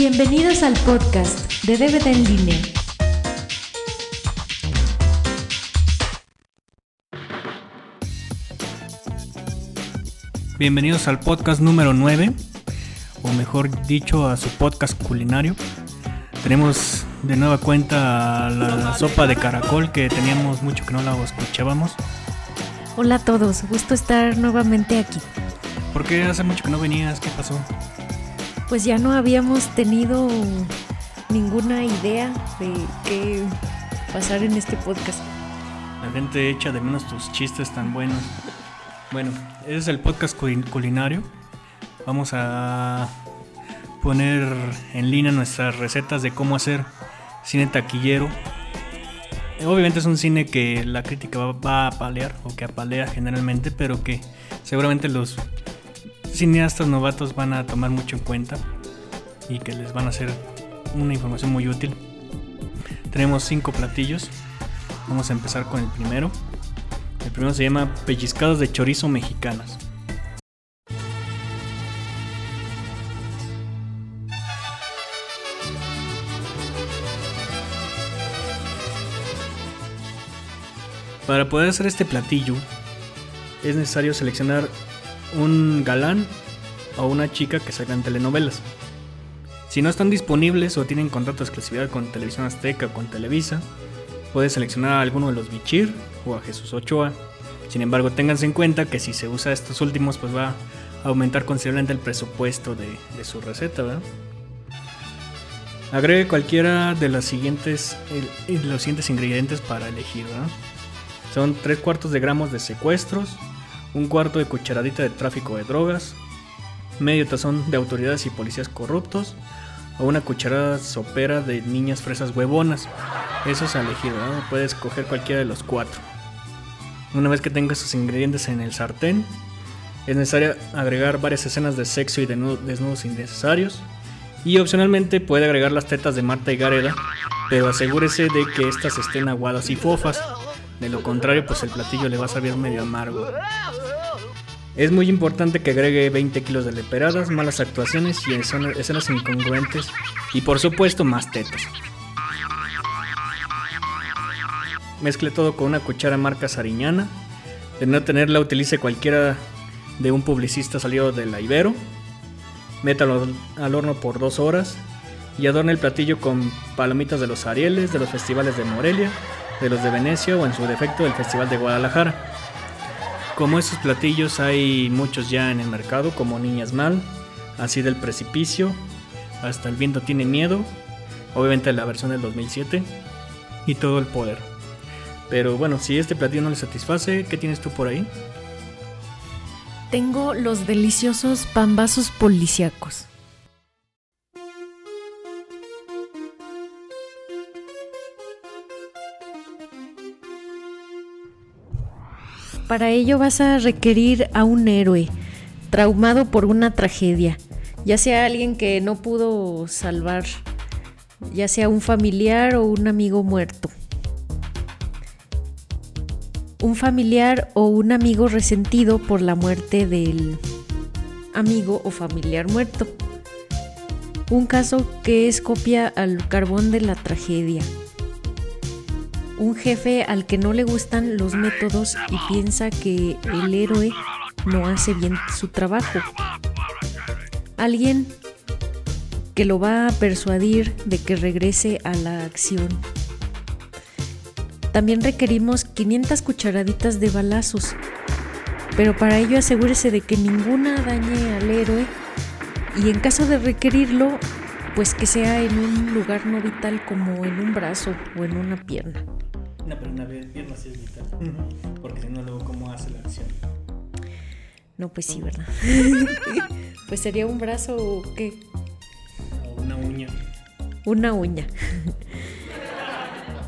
Bienvenidos al podcast de DVD en línea. Bienvenidos al podcast número 9, o mejor dicho, a su podcast culinario. Tenemos de nueva cuenta la sopa de caracol que teníamos mucho que no la escuchábamos. Hola a todos, gusto estar nuevamente aquí. ¿Por qué hace mucho que no venías? ¿Qué pasó? Pues ya no habíamos tenido ninguna idea de qué pasar en este podcast. La gente echa de menos tus chistes tan buenos. Bueno, ese es el podcast culinario. Vamos a poner en línea nuestras recetas de cómo hacer cine taquillero. Obviamente es un cine que la crítica va, a palear o que apalea generalmente, pero que seguramente los cineastas novatos van a tomar mucho en cuenta y que les van a hacer una información muy útil. Tenemos cinco platillos. Vamos a empezar con el primero. El primero se llama pellizcadas de chorizo mexicanas. Para poder hacer este platillo es necesario seleccionar un galán o una chica que salga en telenovelas. Si no están disponibles o tienen contrato de exclusividad con Televisión Azteca o con Televisa, puedes seleccionar a alguno de los Bichir o a Jesús Ochoa. Sin embargo, ténganse en cuenta que si se usa estos últimos, pues va a aumentar considerablemente el presupuesto de, su receta, Agregue cualquiera de, las siguientes, los siguientes ingredientes para elegir, son 3 cuartos de gramos de secuestros, un cuarto de cucharadita de tráfico de drogas, medio tazón de autoridades y policías corruptos, o una cucharada sopera de niñas fresas huevonas. Eso es a elegir, puedes coger cualquiera de los cuatro. Una vez que tengas esos ingredientes en el sartén, es necesario agregar varias escenas de sexo y desnudos innecesarios. Y opcionalmente puede agregar las tetas de Marta y Gareda, pero asegúrese de que estas estén aguadas y fofas de lo contrario, pues el platillo le va a salir medio amargo. Es muy importante que agregue 20 kilos de leperadas, malas actuaciones y escenas incongruentes y por supuesto más tetas. Mezcle todo con una cuchara marca Sariñana. De no tenerla, utilice cualquiera de un publicista salido de la Ibero. Métalo al horno por dos horas y adorne el platillo con palomitas de los Arieles, de los festivales de Morelia de los de Venecia o en su defecto del Festival de Guadalajara. Como esos platillos hay muchos ya en el mercado, como Niñas Mal, Así del Precipicio, Hasta el Viento Tiene Miedo, obviamente la versión del 2007, y Todo el Poder. Pero bueno, si este platillo no le satisface, ¿qué tienes tú por ahí? Tengo los deliciosos pambazos policíacos. Para ello vas a requerir a un héroe traumado por una tragedia, ya sea alguien que no pudo salvar, ya sea un familiar o un amigo muerto. Un familiar o un amigo resentido por la muerte del amigo o familiar muerto. Un caso que es copia al carbón de la tragedia un jefe al que no le gustan los métodos y piensa que el héroe no hace bien su trabajo. Alguien que lo va a persuadir de que regrese a la acción. También requerimos 500 cucharaditas de balazos, pero para ello asegúrese de que ninguna dañe al héroe y en caso de requerirlo, pues que sea en un lugar no vital como en un brazo o en una pierna. No, pero una pierna sí es vital. Porque si no, luego, ¿cómo hace la acción? No, pues sí, ¿verdad? pues sería un brazo o qué? O una uña. Una uña.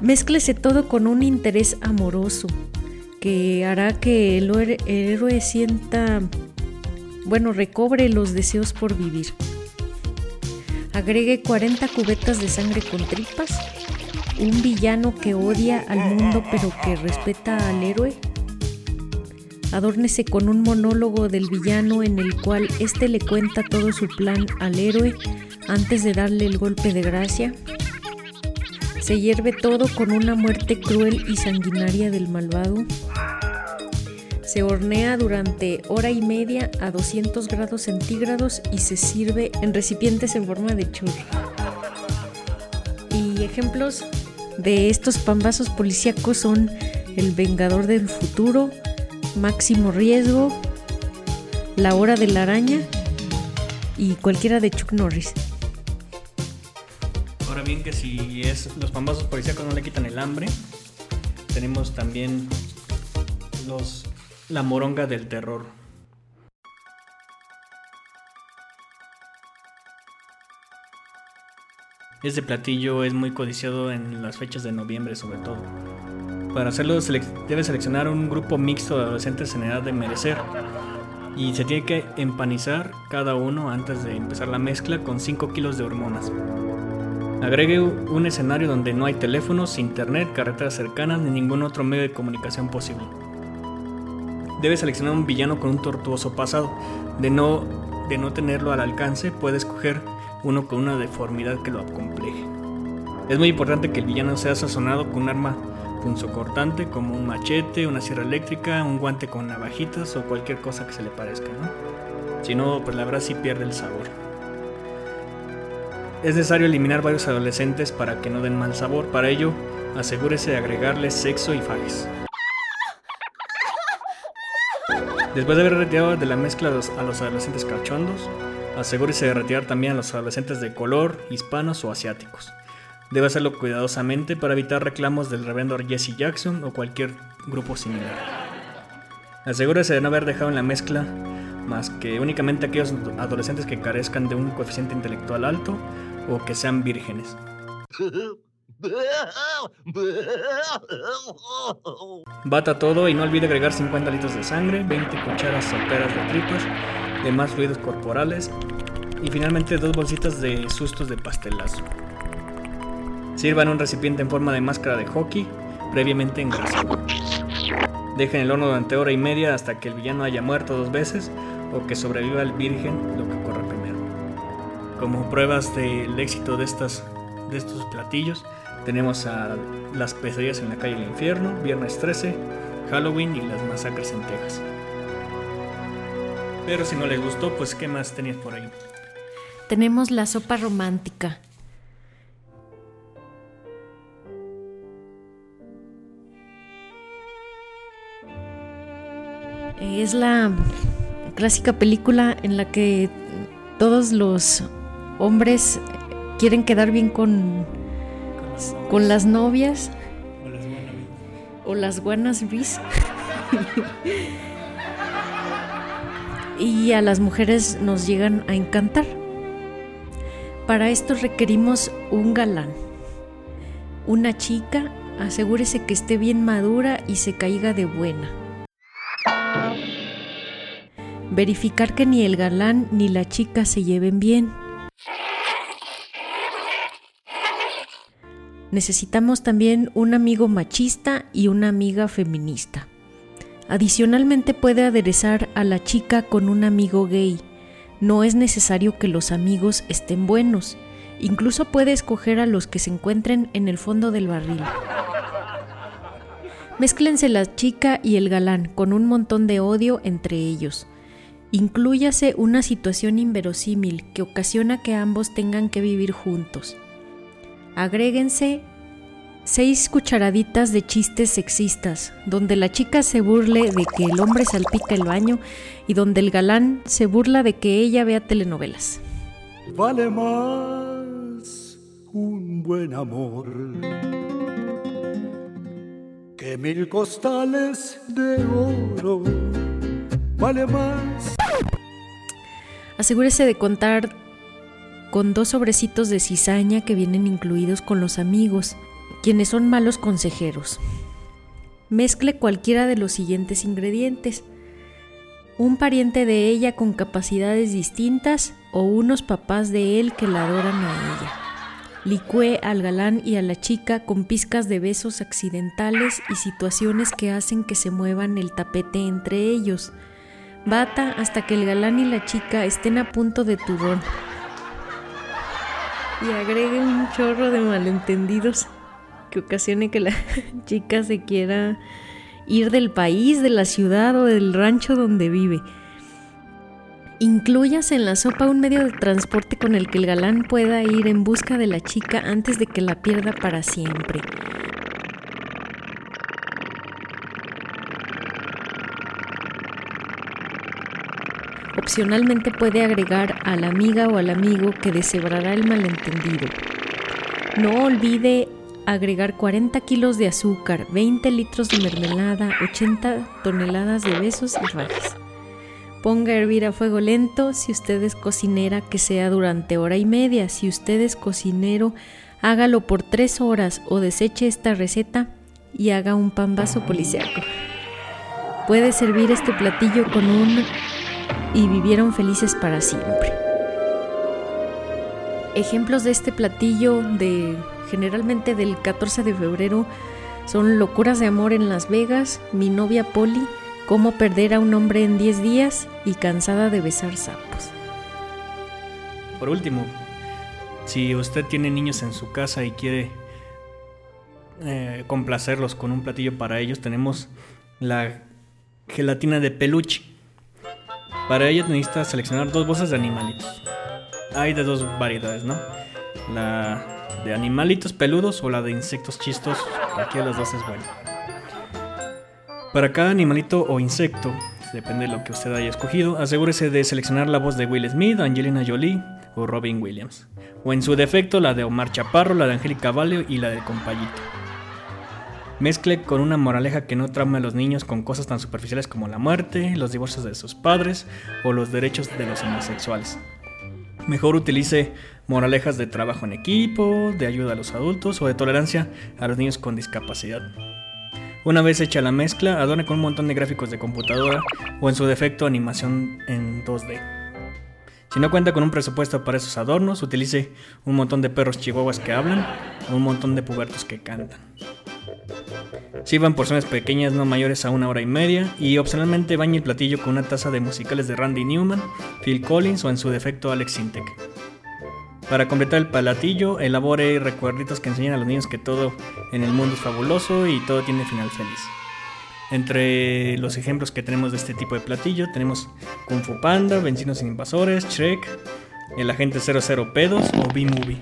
Mézclese todo con un interés amoroso que hará que el héroe sienta, bueno, recobre los deseos por vivir. Agregue 40 cubetas de sangre con tripas un villano que odia al mundo pero que respeta al héroe? Adórnese con un monólogo del villano en el cual éste le cuenta todo su plan al héroe antes de darle el golpe de gracia. Se hierve todo con una muerte cruel y sanguinaria del malvado. Se hornea durante hora y media a 200 grados centígrados y se sirve en recipientes en forma de churro. Y ejemplos de estos pambazos policíacos son El Vengador del Futuro, Máximo Riesgo, La Hora de la Araña y cualquiera de Chuck Norris. Ahora bien que si es los pambazos policíacos no le quitan el hambre, tenemos también la moronga del terror. Este platillo es muy codiciado en las fechas de noviembre sobre todo. Para hacerlo debe seleccionar un grupo mixto de adolescentes en edad de merecer y se tiene que empanizar cada uno antes de empezar la mezcla con 5 kilos de hormonas. Agregue un escenario donde no hay teléfonos, internet, carreteras cercanas ni ningún otro medio de comunicación posible debe seleccionar un villano con un tortuoso pasado. De no, de no tenerlo al alcance, puede escoger uno con una deformidad que lo acompleje. Es muy importante que el villano sea sazonado con un arma punzocortante como un machete, una sierra eléctrica, un guante con navajitas o cualquier cosa que se le parezca, ¿no? Si no, pues la verdad sí pierde el sabor. Es necesario eliminar varios adolescentes para que no den mal sabor. Para ello, asegúrese de agregarles sexo y fages. Después de haber retirado de la mezcla a los, adolescentes cachondos, asegúrese de retirar también a los adolescentes de color, hispanos o asiáticos. Debe hacerlo cuidadosamente para evitar reclamos del reverendo Jesse Jackson o cualquier grupo similar. Asegúrese de no haber dejado en la mezcla más que únicamente aquellos adolescentes que carezcan de un coeficiente intelectual alto o que sean vírgenes. Bata todo y no olvide agregar 50 litros de sangre, 20 cucharas soperas de tripas, demás fluidos corporales y finalmente dos bolsitas de sustos de pastelazo. Sirva en un recipiente en forma de máscara de hockey, previamente engrasado. Dejen el horno durante hora y media hasta que el villano haya muerto dos veces o que sobreviva el virgen, lo que ocurra primero. Como pruebas del éxito de, estas, de estos platillos, tenemos a Las pesadillas en la calle del infierno, Viernes 13, Halloween y las masacres en Texas. Pero si no les gustó, pues ¿qué más tenías por ahí? Tenemos la sopa romántica. Es la clásica película en la que todos los hombres quieren quedar bien con con las novias o las buenas bis y a las mujeres nos llegan a encantar. Para esto requerimos un galán, una chica, asegúrese que esté bien madura y se caiga de buena. Verificar que ni el galán ni la chica se lleven bien Necesitamos también un amigo machista y una amiga feminista. Adicionalmente puede aderezar a la chica con un amigo gay. No es necesario que los amigos estén buenos. Incluso puede escoger a los que se encuentren en el fondo del barril. Mézclense la chica y el galán con un montón de odio entre ellos. Inclúyase una situación inverosímil que ocasiona que ambos tengan que vivir juntos agréguense seis cucharaditas de chistes sexistas, donde la chica se burle de que el hombre salpica el baño y donde el galán se burla de que ella vea telenovelas. Vale más un buen amor que mil costales de oro. Vale más. Asegúrese de contar con dos sobrecitos de cizaña que vienen incluidos con los amigos, quienes son malos consejeros. Mezcle cualquiera de los siguientes ingredientes. Un pariente de ella con capacidades distintas o unos papás de él que la adoran a ella. Licúe al galán y a la chica con pizcas de besos accidentales y situaciones que hacen que se muevan el tapete entre ellos. Bata hasta que el galán y la chica estén a punto de turrón y agregue un chorro de malentendidos que ocasione que la chica se quiera ir del país, de la ciudad o del rancho donde vive. Incluyas en la sopa un medio de transporte con el que el galán pueda ir en busca de la chica antes de que la pierda para siempre. Opcionalmente puede agregar a la amiga o al amigo que deshebrará el malentendido. No olvide agregar 40 kilos de azúcar, 20 litros de mermelada, 80 toneladas de besos y rajas. Ponga a hervir a fuego lento si usted es cocinera que sea durante hora y media. Si usted es cocinero, hágalo por tres horas o deseche esta receta y haga un pan vaso policiaco. Puede servir este platillo con un y vivieron felices para siempre. Ejemplos de este platillo de generalmente del 14 de febrero son Locuras de amor en Las Vegas, Mi novia Polly, Cómo perder a un hombre en 10 días y Cansada de besar sapos. Por último, si usted tiene niños en su casa y quiere eh, complacerlos con un platillo para ellos, tenemos la gelatina de peluche. Para ello necesita seleccionar dos bolsas de animalitos. Hay de dos variedades, ¿no? La de animalitos peludos o la de insectos chistos. Cualquiera de las dos es buena. Para cada animalito o insecto, depende de lo que usted haya escogido, asegúrese de seleccionar la voz de Will Smith, Angelina Jolie o Robin Williams. O en su defecto la de Omar Chaparro, la de Angélica Valeo y la de Compayito. Mezcle con una moraleja que no traume a los niños con cosas tan superficiales como la muerte, los divorcios de sus padres o los derechos de los homosexuales. Mejor utilice moralejas de trabajo en equipo, de ayuda a los adultos o de tolerancia a los niños con discapacidad. Una vez hecha la mezcla, adorne con un montón de gráficos de computadora o en su defecto animación en 2D. Si no cuenta con un presupuesto para esos adornos, utilice un montón de perros chihuahuas que hablan o un montón de pubertos que cantan. Sirvan porciones pequeñas no mayores a una hora y media y opcionalmente bañe el platillo con una taza de musicales de Randy Newman, Phil Collins o en su defecto Alex Sintek. Para completar el platillo, elabore recuerditos que enseñan a los niños que todo en el mundo es fabuloso y todo tiene final feliz. Entre los ejemplos que tenemos de este tipo de platillo tenemos Kung Fu Panda, Vencinos sin Invasores, Shrek, El Agente 00 Pedos o B-Movie.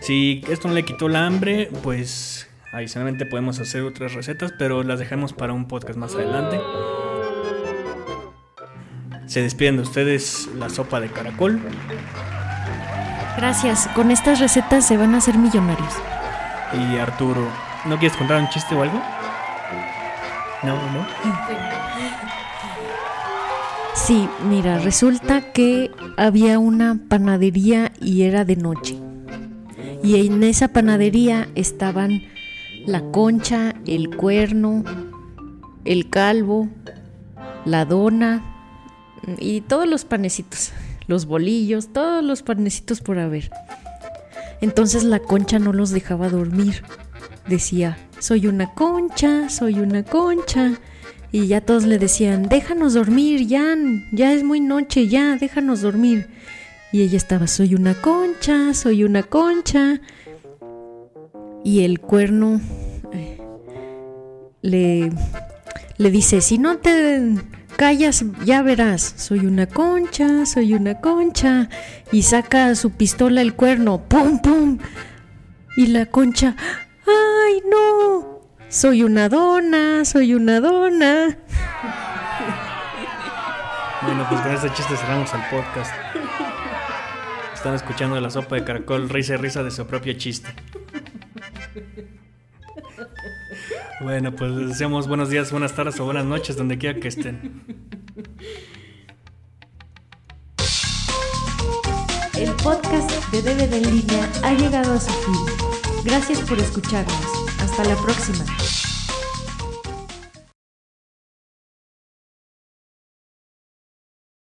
Si esto no le quitó la hambre, pues Adicionalmente podemos hacer otras recetas, pero las dejamos para un podcast más adelante. Se despiden de ustedes la sopa de caracol. Gracias, con estas recetas se van a hacer millonarios. Y Arturo, ¿no quieres contar un chiste o algo? No, no. Sí, mira, resulta que había una panadería y era de noche. Y en esa panadería estaban la concha, el cuerno, el calvo, la dona y todos los panecitos, los bolillos, todos los panecitos por haber. Entonces la concha no los dejaba dormir. Decía, soy una concha, soy una concha. Y ya todos le decían, déjanos dormir, ya, ya es muy noche, ya, déjanos dormir. Y ella estaba, soy una concha, soy una concha. Y el cuerno eh, le, le dice, si no te callas, ya verás, soy una concha, soy una concha. Y saca su pistola el cuerno, ¡pum, pum! Y la concha, ¡ay, no! Soy una dona, soy una dona. Bueno, pues con este chiste cerramos el podcast. Están escuchando la sopa de caracol, risa y risa de su propio chiste. Bueno, pues les deseamos buenos días, buenas tardes o buenas noches, donde quiera que estén. El podcast de DVD en línea ha llegado a su fin. Gracias por escucharnos. Hasta la próxima.